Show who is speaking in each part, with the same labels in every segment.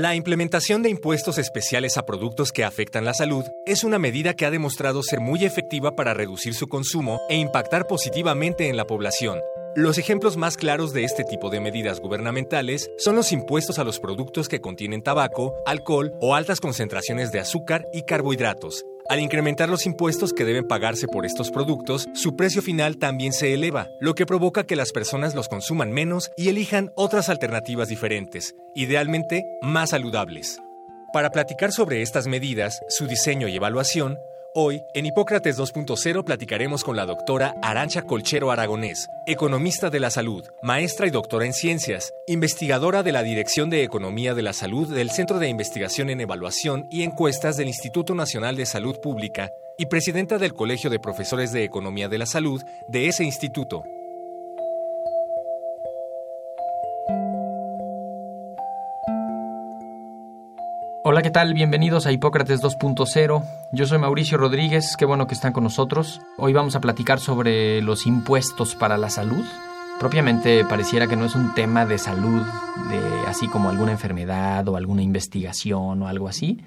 Speaker 1: La implementación de impuestos especiales a productos que afectan la salud es una medida que ha demostrado ser muy efectiva para reducir su consumo e impactar positivamente en la población. Los ejemplos más claros de este tipo de medidas gubernamentales son los impuestos a los productos que contienen tabaco, alcohol o altas concentraciones de azúcar y carbohidratos, al incrementar los impuestos que deben pagarse por estos productos, su precio final también se eleva, lo que provoca que las personas los consuman menos y elijan otras alternativas diferentes, idealmente más saludables. Para platicar sobre estas medidas, su diseño y evaluación, Hoy, en Hipócrates 2.0 platicaremos con la doctora Arancha Colchero Aragonés, economista de la salud, maestra y doctora en ciencias, investigadora de la Dirección de Economía de la Salud del Centro de Investigación en Evaluación y Encuestas del Instituto Nacional de Salud Pública y presidenta del Colegio de Profesores de Economía de la Salud de ese instituto.
Speaker 2: Hola, ¿qué tal? Bienvenidos a Hipócrates 2.0. Yo soy Mauricio Rodríguez, qué bueno que están con nosotros. Hoy vamos a platicar sobre los impuestos para la salud. Propiamente pareciera que no es un tema de salud, de así como alguna enfermedad o alguna investigación o algo así,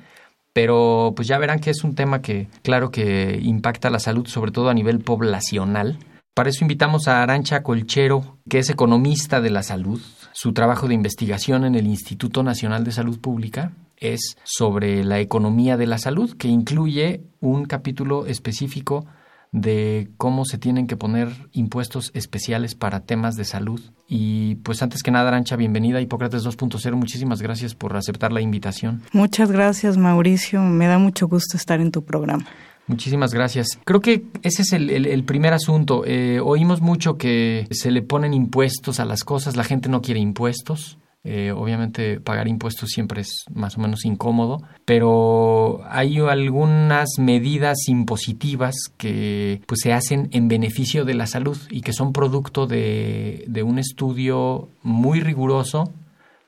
Speaker 2: pero pues ya verán que es un tema que claro que impacta la salud, sobre todo a nivel poblacional. Para eso invitamos a Arancha Colchero, que es economista de la salud. Su trabajo de investigación en el Instituto Nacional de Salud Pública es sobre la economía de la salud, que incluye un capítulo específico de cómo se tienen que poner impuestos especiales para temas de salud. Y pues antes que nada, Arancha, bienvenida a Hipócrates 2.0. Muchísimas gracias por aceptar la invitación.
Speaker 3: Muchas gracias, Mauricio. Me da mucho gusto estar en tu programa.
Speaker 2: Muchísimas gracias. Creo que ese es el, primer asunto. Eh, oímos mucho que se le ponen impuestos a las cosas, la gente no quiere impuestos. Eh, obviamente pagar impuestos siempre es más o menos incómodo, pero hay algunas medidas impositivas que pues, se hacen en beneficio de la salud y que son producto de, de un estudio muy riguroso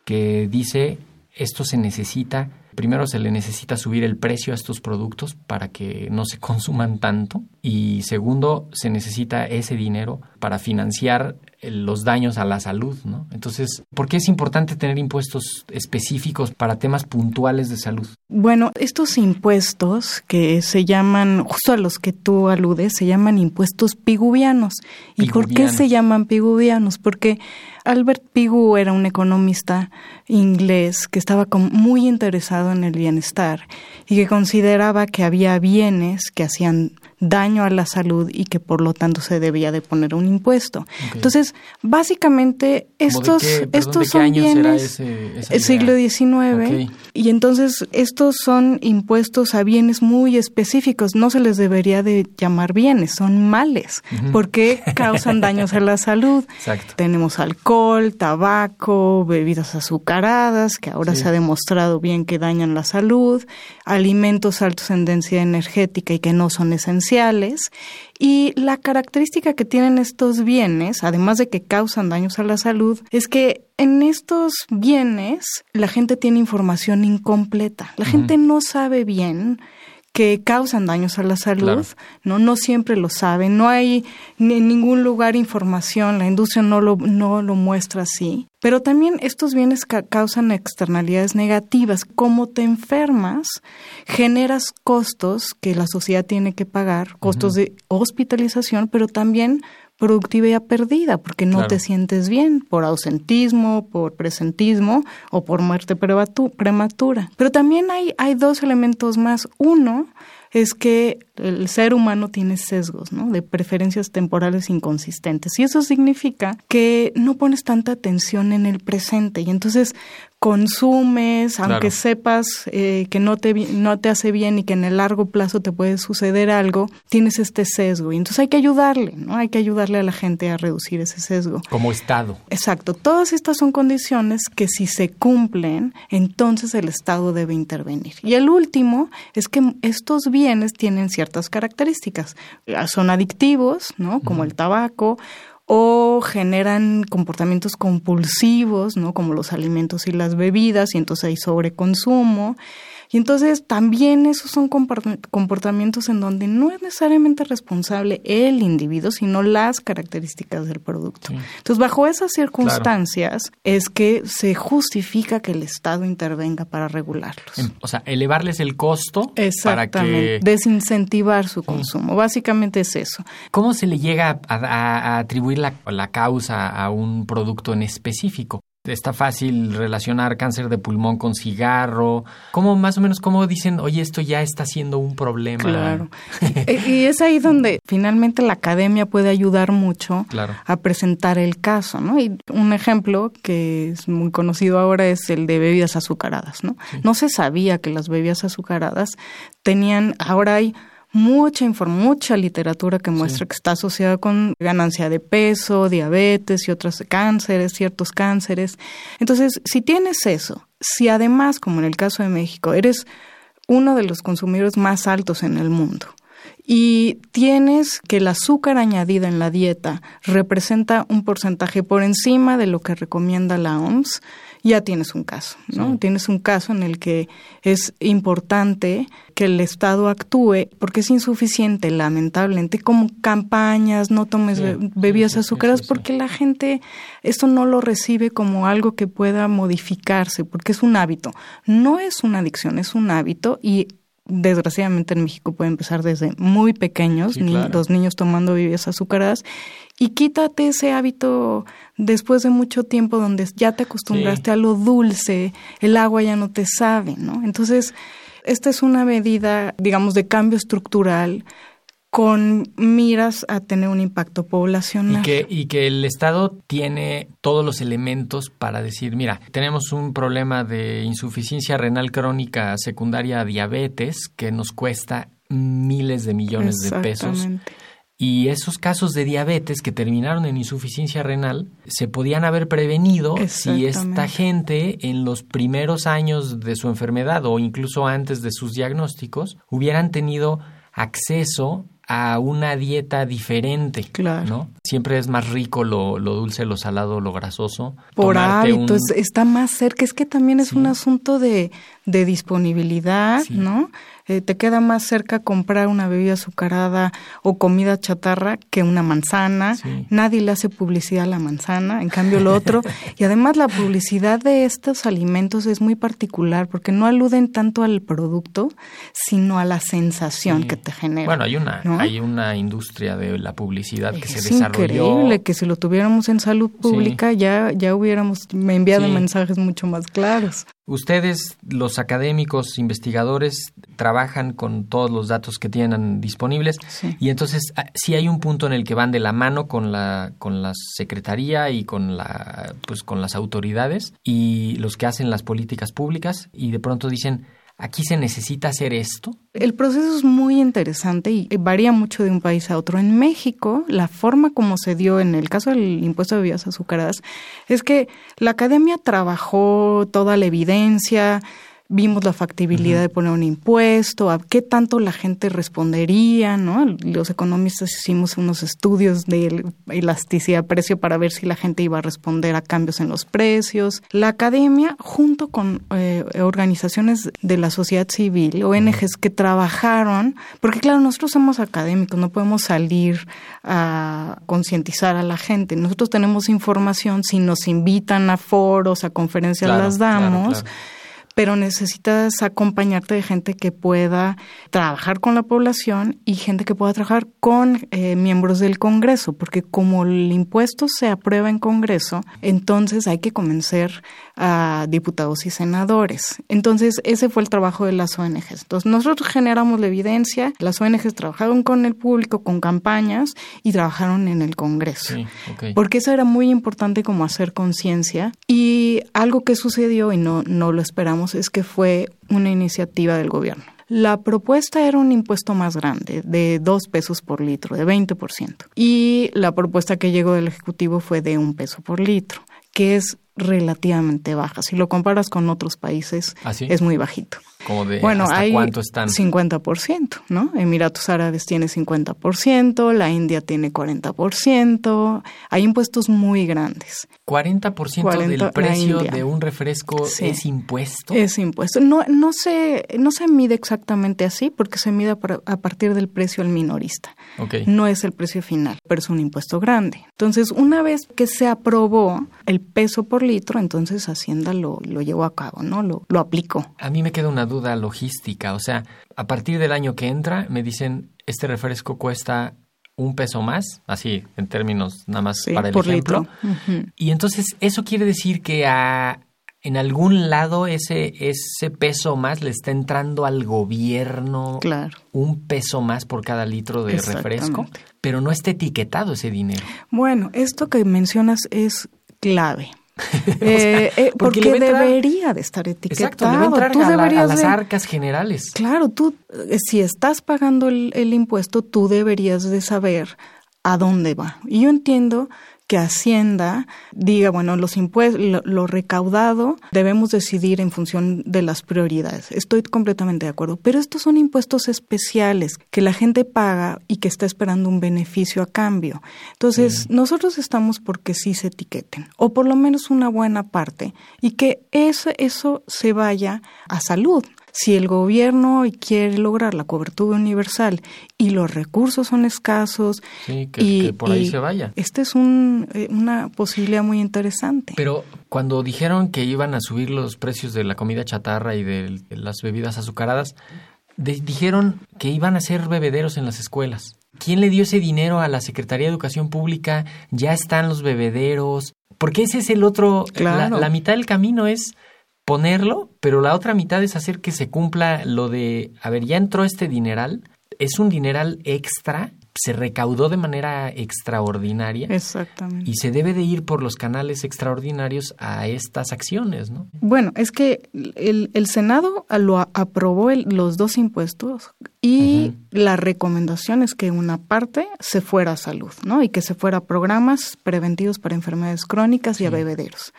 Speaker 2: que dice esto se necesita primero se le necesita subir el precio a estos productos para que no se consuman tanto y segundo se necesita ese dinero para financiar los daños a la salud, ¿no? Entonces, ¿por qué es importante tener impuestos específicos para temas puntuales de salud?
Speaker 3: Bueno, estos impuestos que se llaman, justo a los que tú aludes, se llaman impuestos piguvianos. ¿Y por qué se llaman piguvianos? Porque Albert Pigou era un economista inglés que estaba muy interesado en el bienestar y que consideraba que había bienes que hacían daño a la salud y que por lo tanto se debía de poner un impuesto. Entonces, básicamente estos estos son bienes el siglo XIX y entonces estos son impuestos a bienes muy específicos, no se les debería de llamar bienes, son males, porque causan daños a la salud. Tenemos alcohol, tabaco, bebidas azucaradas, que ahora se ha demostrado bien que dañan la salud, alimentos altos en densidad energética y que no son esenciales. Y la característica que tienen estos bienes, además de que causan daños a la salud, es que en estos bienes la gente tiene información incompleta. La gente no sabe bien que causan daños a la salud, no no siempre lo saben, no hay en ningún lugar información, la industria no lo no lo muestra así, pero también estos bienes causan externalidades negativas, como te enfermas, generas costos que la sociedad tiene que pagar, costos de hospitalización, pero también productividad perdida porque no te sientes bien por ausentismo, por presentismo o por muerte prematura. Pero también hay, hay dos elementos más. Uno es que el ser humano tiene sesgos, ¿no? De preferencias temporales inconsistentes. Y eso significa que no pones tanta atención en el presente. Y entonces consumes, aunque sepas eh, que no te, no te hace bien y que en el largo plazo te puede suceder algo, tienes este sesgo. Y entonces hay que ayudarle, ¿no? Hay que ayudarle a la gente a reducir ese sesgo.
Speaker 2: Como Estado.
Speaker 3: Exacto. Todas estas son condiciones que si se cumplen, entonces el Estado debe intervenir. Y el último es que estos bienes tienen ciertas características. Son adictivos, ¿no? Como el tabaco o generan comportamientos compulsivos, ¿no? Como los alimentos y las bebidas, y entonces hay sobreconsumo. Y entonces también esos son comportamientos en donde no es necesariamente responsable el individuo, sino las características del producto. Entonces, bajo esas circunstancias es que se justifica que el Estado intervenga para regularlos.
Speaker 2: O sea, elevarles el costo
Speaker 3: para que... Desincentivar su consumo. Básicamente es eso.
Speaker 2: ¿Cómo se le llega a, atribuir la, la causa a un producto en específico? Está fácil relacionar cáncer de pulmón con cigarro. ¿Cómo más o menos cómo dicen, oye, esto ya está siendo un problema?
Speaker 3: Claro. y es ahí donde finalmente la academia puede ayudar mucho a presentar el caso, ¿no? Y un ejemplo que es muy conocido ahora es el de bebidas azucaradas, ¿no? No se sabía que las bebidas azucaradas tenían, ahora hay mucha mucha literatura que muestra que está asociada con ganancia de peso, diabetes y otros cánceres, ciertos cánceres. Entonces, si tienes eso, si además, como en el caso de México, eres uno de los consumidores más altos en el mundo, y tienes que el azúcar añadida en la dieta representa un porcentaje por encima de lo que recomienda la OMS, ya tienes un caso, ¿no? Tienes un caso en el que es importante que el Estado actúe porque es insuficiente, lamentablemente, como campañas, no tomes bebidas azucaradas, porque la gente esto no lo recibe como algo que pueda modificarse, porque es un hábito. No es una adicción, es un hábito y desgraciadamente en México puede empezar desde muy pequeños, ni, los niños tomando bebidas azucaradas, y quítate ese hábito después de mucho tiempo donde ya te acostumbraste a lo dulce, el agua ya no te sabe, ¿no? Entonces, esta es una medida, digamos, de cambio estructural con miras a tener un impacto poblacional.
Speaker 2: Y que, y que el Estado tiene todos los elementos para decir, mira, tenemos un problema de insuficiencia renal crónica secundaria a diabetes que nos cuesta miles de millones de pesos. Y esos casos de diabetes que terminaron en insuficiencia renal se podían haber prevenido si esta gente en los primeros años de su enfermedad o incluso antes de sus diagnósticos hubieran tenido acceso a una dieta diferente, claro. ¿no? Siempre es más rico lo, lo dulce, lo salado, lo grasoso.
Speaker 3: Por hábito, está más cerca. Es que también es un asunto de, de disponibilidad, ¿no? Eh, te queda más cerca comprar una bebida azucarada o comida chatarra que una manzana. Nadie le hace publicidad a la manzana, en cambio lo otro. y además la publicidad de estos alimentos es muy particular porque no aluden tanto al producto, sino a la sensación que te genera.
Speaker 2: Bueno, hay una, hay una industria de la publicidad que se desarrolló.
Speaker 3: Es increíble que si lo tuviéramos en salud pública ya, ya hubiéramos enviado mensajes mucho más claros.
Speaker 2: Ustedes, los académicos, investigadores, trabajan con todos los datos que tienen disponibles. Y entonces ah, sí hay un punto en el que van de la mano con la con la secretaría y con la pues con las autoridades y los que hacen las políticas públicas y de pronto dicen ¿Aquí se necesita hacer esto?
Speaker 3: El proceso es muy interesante y varía mucho de un país a otro. En México, la forma como se dio en el caso del impuesto de bebidas azucaradas es que la academia trabajó toda la evidencia, vimos la factibilidad de poner un impuesto, a qué tanto la gente respondería, ¿no? Los economistas hicimos unos estudios de elasticidad precio para ver si la gente iba a responder a cambios en los precios. La academia, junto con eh, organizaciones de la sociedad civil, ONGs que trabajaron, porque claro, nosotros somos académicos, no podemos salir a concientizar a la gente. Nosotros tenemos información, si nos invitan a foros, a conferencias las damos pero necesitas acompañarte de gente que pueda trabajar con la población y gente que pueda trabajar con eh, miembros del Congreso, porque como el impuesto se aprueba en Congreso, entonces hay que convencer a diputados y senadores. Entonces, ese fue el trabajo de las ONGs. Entonces, nosotros generamos la evidencia, las ONGs trabajaron con el público, con campañas y trabajaron en el Congreso. Porque eso era muy importante como hacer conciencia. Y algo que sucedió y no, no lo esperamos es que fue una iniciativa del gobierno. La propuesta era un impuesto más grande, de dos pesos por litro, de 20%. Y la propuesta que llegó del Ejecutivo fue de un peso por litro, que es relativamente baja. Si lo comparas con otros países,
Speaker 2: ¿Ah,
Speaker 3: es muy bajito.
Speaker 2: Como de
Speaker 3: bueno,
Speaker 2: ¿hasta
Speaker 3: hay
Speaker 2: cuánto están?
Speaker 3: 50%, ¿no? Emiratos Árabes tiene 50%, la India tiene 40%, hay impuestos muy grandes.
Speaker 2: 40%, del precio de un refresco es impuesto.
Speaker 3: Es impuesto. No, no, se, no se mide exactamente así porque se mide a partir del precio al minorista. No es el precio final, pero es un impuesto grande. Entonces, una vez que se aprobó el peso por litro, entonces Hacienda lo, lo llevó a cabo, ¿no? Lo, lo aplicó.
Speaker 2: A mí me queda una duda logística. O sea, a partir del año que entra, me dicen, este refresco cuesta un peso más, así en términos nada más para el ejemplo. Y entonces eso quiere decir que a, en algún lado ese, ese peso más le está entrando al gobierno
Speaker 3: claro.
Speaker 2: un peso más por cada litro de refresco, pero no está etiquetado ese dinero.
Speaker 3: Bueno, esto que mencionas es clave. Eh, eh, porque, debería de estar etiquetado.
Speaker 2: Exacto, debe entrar tú a, las arcas generales.
Speaker 3: Claro, tú, eh, si estás pagando el, el impuesto, tú deberías de saber a dónde va. Y yo entiendo que Hacienda diga, bueno, los impuestos, lo, recaudado debemos decidir en función de las prioridades. Estoy completamente de acuerdo, pero estos son impuestos especiales que la gente paga y que está esperando un beneficio a cambio. Entonces, nosotros estamos porque sí se etiqueten, o por lo menos una buena parte, y que eso, eso se vaya a salud. Si el gobierno quiere lograr la cobertura universal y los recursos son escasos,
Speaker 2: y,
Speaker 3: que
Speaker 2: por ahí se vaya.
Speaker 3: Esta es un, eh, una posibilidad muy interesante.
Speaker 2: Pero cuando dijeron que iban a subir los precios de la comida chatarra y de las bebidas azucaradas, dijeron que iban a ser bebederos en las escuelas. ¿Quién le dio ese dinero a la Secretaría de Educación Pública? Ya están los bebederos. Porque ese es el otro, la mitad del camino es ponerlo, pero la otra mitad es hacer que se cumpla lo de, a ver, ya entró este dineral, es un dineral extra, se recaudó de manera extraordinaria.
Speaker 3: Exactamente.
Speaker 2: Y se debe de ir por los canales extraordinarios a estas acciones, ¿no?
Speaker 3: Bueno, es que el, el Senado lo aprobó los dos impuestos y la recomendación es que una parte se fuera a salud, ¿no? Y que se fuera a programas preventivos para enfermedades crónicas y a bebederos.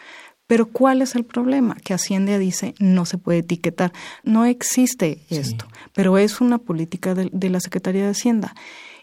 Speaker 3: Pero ¿cuál es el problema? Que Hacienda dice no se puede etiquetar. No existe esto, pero es una política de, la Secretaría de Hacienda.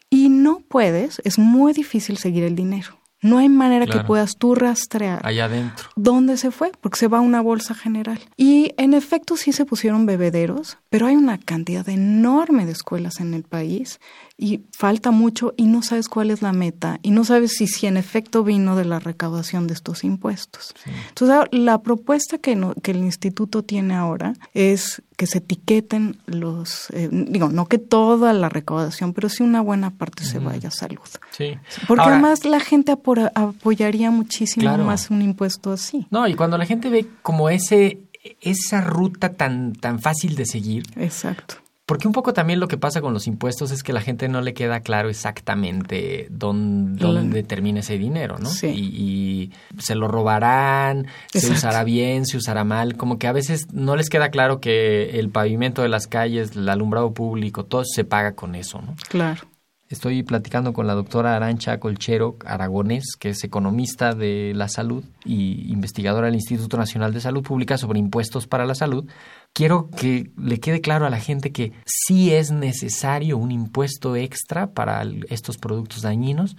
Speaker 3: Y no puedes, es muy difícil seguir el dinero. No hay manera que puedas tú rastrear
Speaker 2: allá adentro
Speaker 3: dónde se fue, porque se va a una bolsa general. Y en efecto sí se pusieron bebederos, pero hay una cantidad enorme de escuelas en el país y falta mucho y no sabes cuál es la meta y no sabes si, si en efecto vino de la recaudación de estos impuestos. Entonces, la propuesta que, que el instituto tiene ahora es que se etiqueten los, eh, digo, no que toda la recaudación, pero sí una buena parte se vaya a salud.
Speaker 2: Sí.
Speaker 3: Porque además la gente apoyaría muchísimo más un impuesto así.
Speaker 2: No, y cuando la gente ve como ese esa ruta tan tan fácil de seguir.
Speaker 3: Exacto.
Speaker 2: Porque un poco también lo que pasa con los impuestos es que a la gente no le queda claro exactamente dónde, termina ese dinero, ¿no?
Speaker 3: Sí.
Speaker 2: Y, se lo robarán, se usará bien, se usará mal. Como que a veces no les queda claro que el pavimento de las calles, el alumbrado público, todo se paga con eso, ¿no?
Speaker 3: Claro.
Speaker 2: Estoy platicando con la doctora Arancha Colchero Aragonés, que es economista de la salud y investigadora del Instituto Nacional de Salud Pública sobre impuestos para la salud. Quiero que le quede claro a la gente que sí es necesario un impuesto extra para estos productos dañinos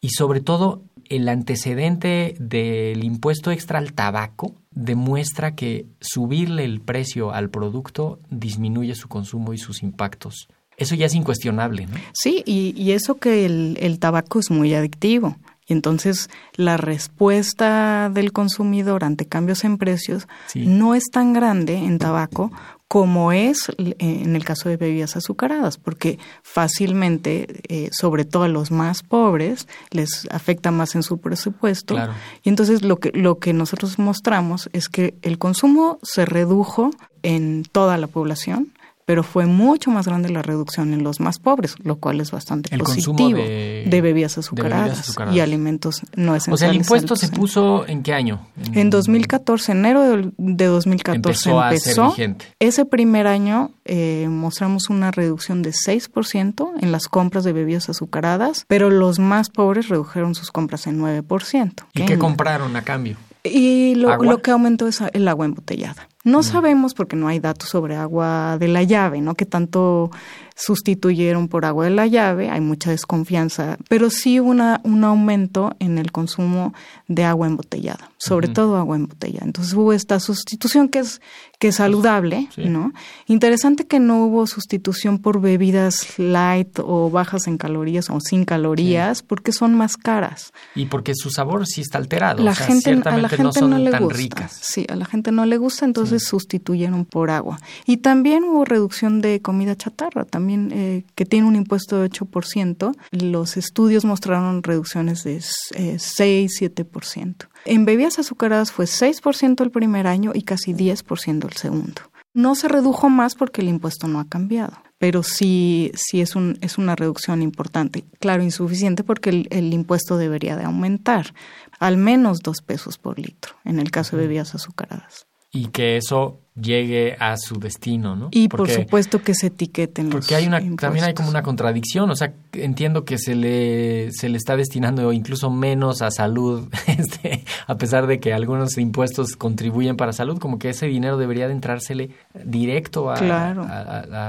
Speaker 2: y sobre todo el antecedente del impuesto extra al tabaco demuestra que subirle el precio al producto disminuye su consumo y sus impactos eso ya es incuestionable, ¿no?
Speaker 3: Sí, y, y eso que el, el tabaco es muy adictivo. Y entonces la respuesta del consumidor ante cambios en precios no es tan grande en tabaco como es eh, en el caso de bebidas azucaradas, porque fácilmente, eh, sobre todo a los más pobres, les afecta más en su presupuesto. Y entonces lo que, lo que nosotros mostramos es que el consumo se redujo en toda la población, pero fue mucho más grande la reducción en los más pobres, lo cual es bastante positivo de, bebidas azucaradas y alimentos no esenciales.
Speaker 2: O sea, el impuesto se puso en qué año?
Speaker 3: En, 2014, enero de, 2014 empezó. Ese primer año eh, mostramos una reducción de 6% en las compras de bebidas azucaradas, pero los más pobres redujeron sus compras en 9%.
Speaker 2: ¿Y qué compraron a cambio?
Speaker 3: Y lo, lo, que aumentó es el agua embotellada. No sabemos porque no hay datos sobre agua de la llave, ¿no? Que tanto sustituyeron por agua de la llave, hay mucha desconfianza, pero sí una, un aumento en el consumo de agua embotellada, sobre todo agua embotellada. Entonces hubo esta sustitución que es, que es saludable, ¿no? Interesante que no hubo sustitución por bebidas light o bajas en calorías o sin calorías, porque son más caras.
Speaker 2: Y porque su sabor sí está alterado. La gente, a la gente no, le tan
Speaker 3: gusta.
Speaker 2: ricas.
Speaker 3: Sí, a la gente no le gusta, entonces sustituyeron por agua. Y también hubo reducción de comida chatarra, también también eh, que tiene un impuesto de 8%, los estudios mostraron reducciones de eh, 6, 7%. En bebidas azucaradas fue 6% el primer año y casi 10% el segundo. No se redujo más porque el impuesto no ha cambiado, pero sí, sí es, un, es una reducción importante. Claro, insuficiente porque el, el impuesto debería de aumentar al menos dos pesos por litro en el caso de bebidas azucaradas.
Speaker 2: Y que eso llegue a su destino, ¿no?
Speaker 3: Y por supuesto que se etiqueten
Speaker 2: Porque hay una también hay como una contradicción, o sea, entiendo que se le se le está destinando incluso menos a salud, este, a pesar de que algunos impuestos contribuyen para salud, como que ese dinero debería de entrársele directo a,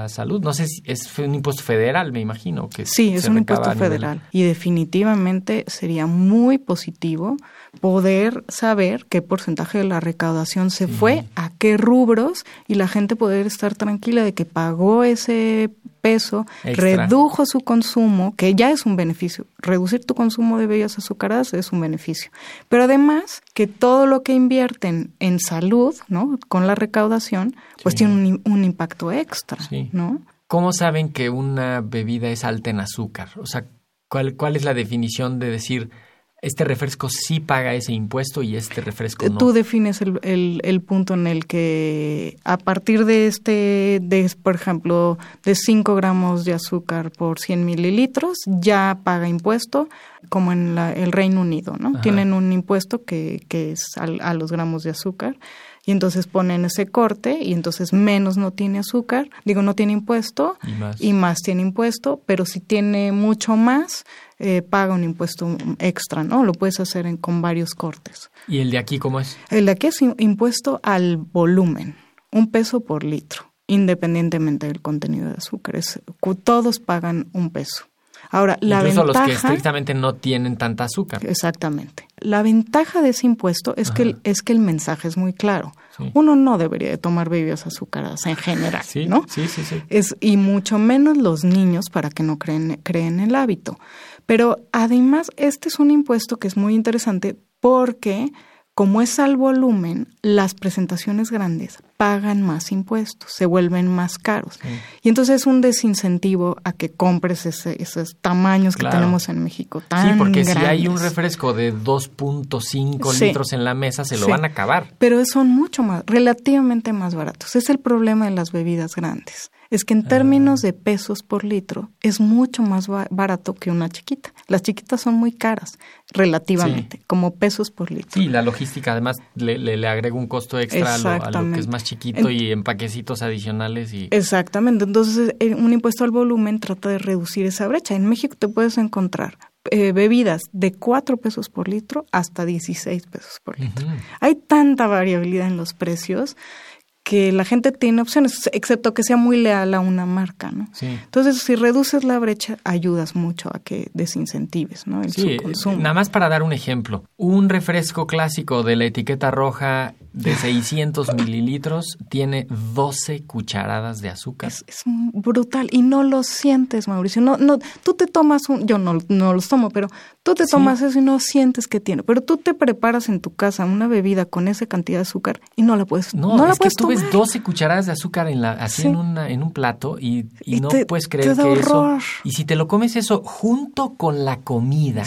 Speaker 2: a, salud. No sé si es un impuesto federal, me imagino que
Speaker 3: Sí, es un impuesto federal y definitivamente sería muy positivo poder saber qué porcentaje de la recaudación se fue, a qué rubros y la gente poder estar tranquila de que pagó ese peso, redujo su consumo, que ya es un beneficio. Reducir tu consumo de bebidas azucaradas es un beneficio. Pero además que todo lo que invierten en salud, ¿no? Con la recaudación, pues tiene un, impacto extra, ¿no?
Speaker 2: ¿Cómo saben que una bebida es alta en azúcar? O sea, ¿cuál, cuál es la definición de decir este refresco sí paga ese impuesto y este refresco no.
Speaker 3: Tú defines el, el, punto en el que a partir de este, de, por ejemplo, de 5 gramos de azúcar por 100 mililitros, ya paga impuesto, como en el Reino Unido, ¿no? Tienen un impuesto que, que es a los gramos de azúcar y entonces ponen ese corte y entonces menos no tiene azúcar, digo, no tiene impuesto y más, tiene impuesto, pero si tiene mucho más, eh, paga un impuesto extra, ¿no? Lo puedes hacer en, con varios cortes.
Speaker 2: ¿Y el de aquí cómo es?
Speaker 3: El de aquí es impuesto al volumen, un peso por litro, independientemente del contenido de azúcar. todos pagan un peso. Ahora, la
Speaker 2: Incluso los que estrictamente no tienen tanta azúcar.
Speaker 3: Exactamente. La ventaja de ese impuesto es que, el, es que el mensaje es muy claro. Uno no debería de tomar bebidas azucaradas en general, ¿no?
Speaker 2: Sí, sí, sí.
Speaker 3: Es, y mucho menos los niños para que no creen, creen el hábito. Pero además, este es un impuesto que es muy interesante porque como es al volumen, las presentaciones grandes pagan más impuestos, se vuelven más caros. Y entonces es un desincentivo a que compres esos tamaños que tenemos en México tan Sí,
Speaker 2: porque si hay un refresco de 2.5 litros en la mesa, se lo van a acabar.
Speaker 3: Pero son mucho más, relativamente más baratos. Es el problema de las bebidas grandes es que en términos ah. de pesos por litro es mucho más barato que una chiquita. Las chiquitas son muy caras relativamente, como pesos por litro.
Speaker 2: Sí, la logística además le, le, agrega un costo extra a lo, que es más chiquito y empaquecitos adicionales. y
Speaker 3: Exactamente, entonces eh, un impuesto al volumen trata de reducir esa brecha. En México te puedes encontrar eh, bebidas de 4 pesos por litro hasta 16 pesos por litro. Hay tanta variabilidad en los precios que la gente tiene opciones, excepto que sea muy leal a una marca, ¿no?
Speaker 2: Sí.
Speaker 3: Entonces, si reduces la brecha, ayudas mucho a que desincentives, ¿no? El
Speaker 2: Sí,
Speaker 3: consumo.
Speaker 2: nada más para dar un ejemplo. Un refresco clásico de la etiqueta roja de 600 mililitros tiene 12 cucharadas de azúcar.
Speaker 3: Es, es brutal y no lo sientes, Mauricio. No, no, tú te tomas un, yo no, no los tomo, pero tú te
Speaker 2: Sí.
Speaker 3: tomas eso y no sientes que tiene. Pero tú te preparas en tu casa una bebida con esa cantidad de azúcar y no la puedes,
Speaker 2: No,
Speaker 3: no, la
Speaker 2: es que
Speaker 3: puedes
Speaker 2: tú ves
Speaker 3: tomar.
Speaker 2: 12 cucharadas de azúcar en la, así
Speaker 3: Sí.
Speaker 2: en, una, en un plato y, y
Speaker 3: Y
Speaker 2: no
Speaker 3: te-
Speaker 2: puedes
Speaker 3: te
Speaker 2: creer
Speaker 3: da
Speaker 2: que eso... Y si te lo comes eso junto con la comida,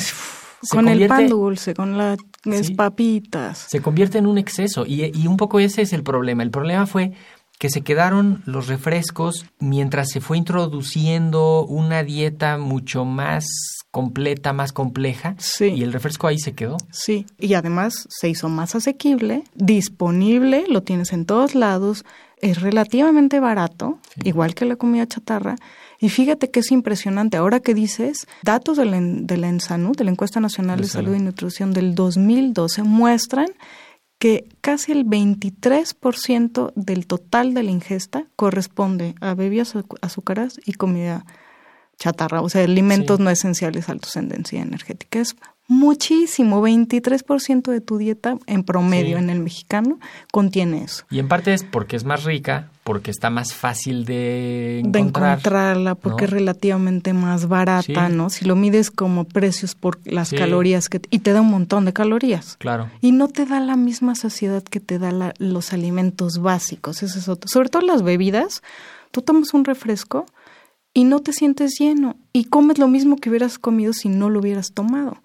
Speaker 2: se
Speaker 3: con el pan dulce, con las
Speaker 2: Sí.
Speaker 3: papitas.
Speaker 2: se convierte en un exceso. Y, y un poco ese es el problema. El problema fue que se quedaron los refrescos mientras se fue introduciendo una dieta mucho más completa, más compleja.
Speaker 3: Sí.
Speaker 2: Y el refresco ahí se quedó.
Speaker 3: Sí, y además se hizo más asequible, disponible, lo tienes en todos lados, es relativamente barato, igual que la comida chatarra. Y fíjate que es impresionante. Ahora que dices, datos de la, de la ENSANU, de la Encuesta Nacional
Speaker 2: De
Speaker 3: de Salud
Speaker 2: Salud.
Speaker 3: y Nutrición del 2012, muestran que casi el 23% del total de la ingesta corresponde a bebidas azu- azucaradas y comida chatarra, o sea, alimentos
Speaker 2: Sí.
Speaker 3: no esenciales altos en densidad energética. Es muchísimo, 23% de tu dieta en promedio
Speaker 2: Sí.
Speaker 3: en el mexicano contiene eso.
Speaker 2: Y en parte es porque es más rica, porque está más fácil de
Speaker 3: De
Speaker 2: encontrar.
Speaker 3: encontrarla porque
Speaker 2: ¿no?
Speaker 3: es relativamente más barata,
Speaker 2: Sí.
Speaker 3: ¿no? Si lo mides como precios por las
Speaker 2: Sí.
Speaker 3: calorías que y te da un montón de calorías.
Speaker 2: Claro.
Speaker 3: Y no te da la misma saciedad que te da la- los alimentos básicos, eso es otro. Sobre todo las bebidas, tú tomas un refresco y no te sientes lleno y comes lo mismo que hubieras comido si no lo hubieras tomado.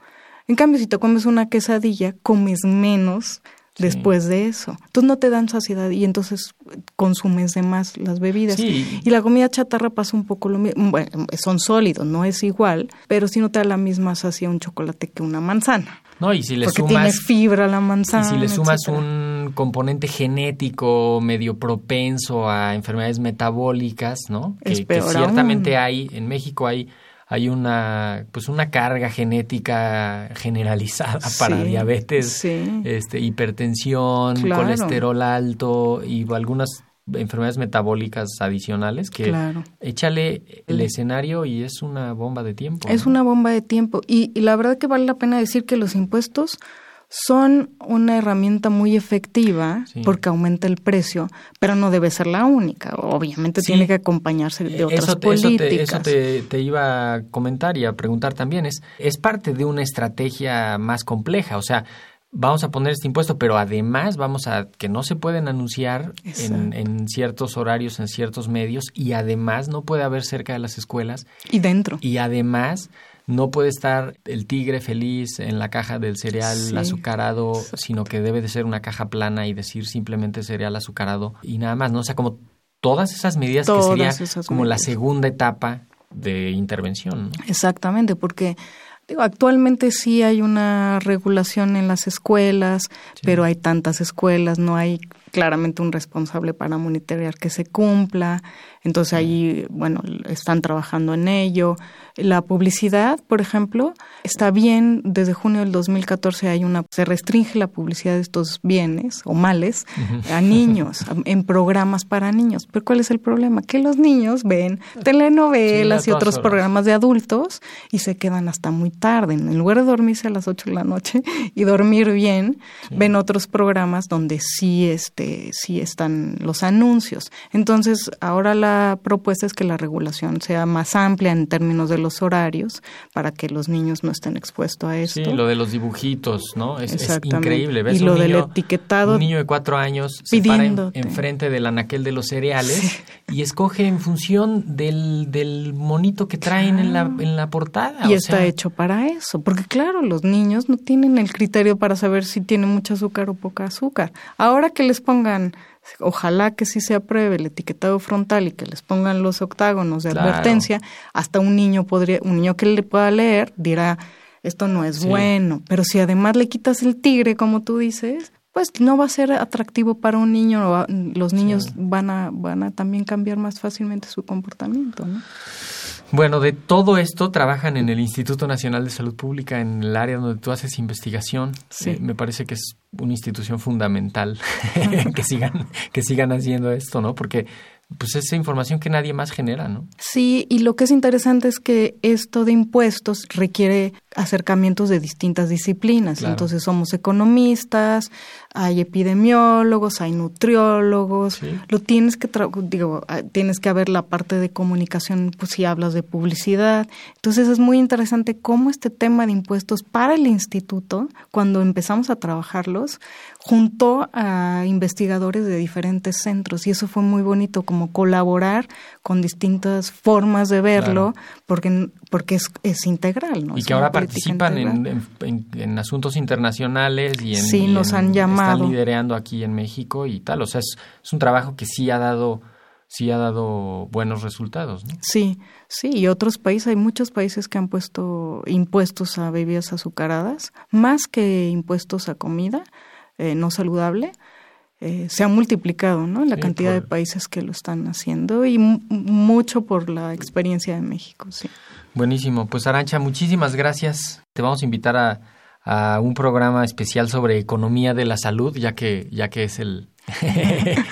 Speaker 3: En cambio, si te comes una quesadilla, comes menos
Speaker 2: Sí.
Speaker 3: después de eso. Entonces no te dan saciedad y entonces consumes de más las bebidas.
Speaker 2: Sí.
Speaker 3: Y la comida chatarra pasa un poco lo mismo. Bueno, son sólidos, no es igual, pero sí no te da la misma saciedad un chocolate que una manzana.
Speaker 2: No, y si le
Speaker 3: porque tiene
Speaker 2: sumas
Speaker 3: fibra la
Speaker 2: y
Speaker 3: manzana.
Speaker 2: si le sumas
Speaker 3: etcétera.
Speaker 2: un componente genético medio propenso a enfermedades metabólicas, ¿no? Que, ciertamente
Speaker 3: aún.
Speaker 2: hay, en México hay, hay una, pues una carga genética generalizada para diabetes,
Speaker 3: sí.
Speaker 2: este, hipertensión,
Speaker 3: Claro.
Speaker 2: colesterol alto y algunas enfermedades metabólicas adicionales que
Speaker 3: Claro.
Speaker 2: échale el escenario y es una bomba de tiempo.
Speaker 3: Es
Speaker 2: ¿no?
Speaker 3: una bomba de tiempo. Y, y la verdad que vale la pena decir que los impuestos son una herramienta muy efectiva
Speaker 2: Sí.
Speaker 3: porque aumenta el precio, pero no debe ser la única. Obviamente
Speaker 2: Sí.
Speaker 3: tiene que acompañarse de otras
Speaker 2: eso, te- eso
Speaker 3: políticas.
Speaker 2: te, eso te, te iba a comentar y a preguntar también. Es, es parte de una estrategia más compleja. O sea, vamos a poner este impuesto, pero además vamos a que no se pueden anunciar en, en ciertos horarios, en ciertos medios, y además no puede haber cerca de las escuelas,
Speaker 3: Y dentro.
Speaker 2: y además no puede estar el tigre feliz en la caja del cereal
Speaker 3: Sí.
Speaker 2: azucarado, sino que debe de ser una caja plana y decir simplemente cereal azucarado y nada más, ¿no? O sea, como todas esas medidas
Speaker 3: Todas
Speaker 2: que sería
Speaker 3: esas
Speaker 2: como la segunda etapa de intervención, ¿no?
Speaker 3: Exactamente, porque digo, actualmente sí hay una regulación en las escuelas, pero hay tantas escuelas, no hay claramente un responsable para monitorear que se cumpla. Entonces ahí, bueno, están trabajando en ello. La publicidad, por ejemplo, está bien. Desde junio del 2014 hay una se restringe la publicidad de estos bienes o males a niños en programas para niños. Pero ¿cuál es el problema? Que los niños ven telenovelas
Speaker 2: Sí,
Speaker 3: y otros
Speaker 2: horas.
Speaker 3: programas de adultos y se quedan hasta muy tarde. En lugar de dormirse a las 8 de la noche y dormir bien, ven otros programas donde sí, este, sí están los anuncios. Entonces, ahora la propuesta es que la regulación sea más amplia en términos de los horarios para que los niños no estén expuestos a esto.
Speaker 2: Sí, lo de los dibujitos, ¿no? Es, increíble. ¿Ves
Speaker 3: Y
Speaker 2: un
Speaker 3: lo del
Speaker 2: niño-
Speaker 3: etiquetado
Speaker 2: Un niño de cuatro años se para en- enfrente del anaquel de los cereales y escoge en función del, del monito que traen en la, en la portada.
Speaker 3: Y
Speaker 2: o
Speaker 3: está
Speaker 2: sea,
Speaker 3: hecho para eso, porque claro, los niños no tienen el criterio para saber si tiene mucho azúcar o poca azúcar. Ahora que les pongan, ojalá que sí se apruebe el etiquetado frontal y que les pongan los octágonos de
Speaker 2: Claro.
Speaker 3: advertencia, hasta un niño podría, un niño que le pueda leer dirá, esto no es
Speaker 2: Sí.
Speaker 3: bueno, pero si además le quitas el tigre, como tú dices, pues no va a ser atractivo para un niño, los niños van a van a también cambiar más fácilmente su comportamiento, ¿no?
Speaker 2: Bueno, de todo esto trabajan en el Instituto Nacional de Salud Pública, en el área donde tú haces investigación.
Speaker 3: Sí.
Speaker 2: Eh, me parece que es una institución fundamental que sigan que sigan haciendo esto, ¿no? Porque pues esa información que nadie más genera, ¿no?
Speaker 3: Sí, y lo que es interesante es que esto de impuestos requiere acercamientos de distintas disciplinas.
Speaker 2: Claro.
Speaker 3: Entonces somos economistas, hay epidemiólogos, hay nutriólogos.
Speaker 2: Sí.
Speaker 3: Lo tienes que tra- digo, ah, tienes que ver la parte de comunicación, pues si hablas de publicidad. Entonces es muy interesante cómo este tema de impuestos para el instituto, cuando empezamos a trabajarlos, juntó a investigadores de diferentes centros y eso fue muy bonito como colaborar con distintas formas de verlo porque porque es, es integral ¿no?
Speaker 2: Y
Speaker 3: Es
Speaker 2: que ahora participan en, en- asuntos internacionales y en,
Speaker 3: Sí,
Speaker 2: y
Speaker 3: nos
Speaker 2: en-
Speaker 3: han llamado.
Speaker 2: están liderando aquí en México y tal. O sea, es, es un trabajo que sí ha dado sí ha dado buenos resultados, ¿no?
Speaker 3: Sí, sí, y otros países, hay muchos países que han puesto impuestos a bebidas azucaradas, más que impuestos a comida eh, no saludable. Eh, se ha multiplicado, ¿no? La
Speaker 2: Sí,
Speaker 3: cantidad de países que lo están haciendo y mu- mucho por la experiencia de México, sí.
Speaker 2: Buenísimo. Pues Arancha, muchísimas gracias. Te vamos a invitar a, a un programa especial sobre economía de la salud, ya que, ya que es el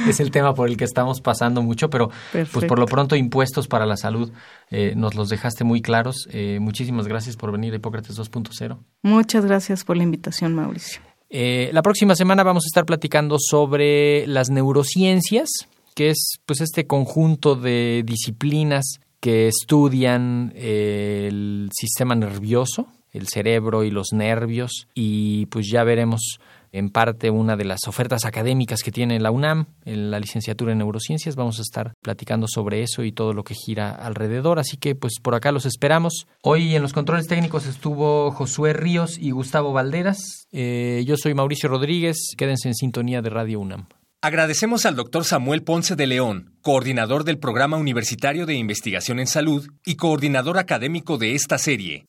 Speaker 2: es el tema por el que estamos pasando mucho, pero pues por lo pronto impuestos para la salud eh, nos los dejaste muy claros. Eh, muchísimas gracias por venir a Hipócrates 2.0.
Speaker 3: Muchas gracias por la invitación, Mauricio.
Speaker 2: Eh, la próxima semana vamos a estar platicando sobre las neurociencias, que es pues este conjunto de disciplinas que estudian eh, el sistema nervioso, el cerebro y los nervios, y pues ya veremos en parte una de las ofertas académicas que tiene la UNAM en la licenciatura en neurociencias. Vamos a estar platicando sobre eso y todo lo que gira alrededor, así que pues por acá los esperamos. Hoy en los controles técnicos estuvo Josué Ríos y Gustavo Valderas. Eh, yo soy Mauricio Rodríguez. Quédense en sintonía de Radio UNAM.
Speaker 1: Agradecemos al doctor Samuel Ponce de León, coordinador del Programa Universitario de Investigación en Salud y coordinador académico de esta serie.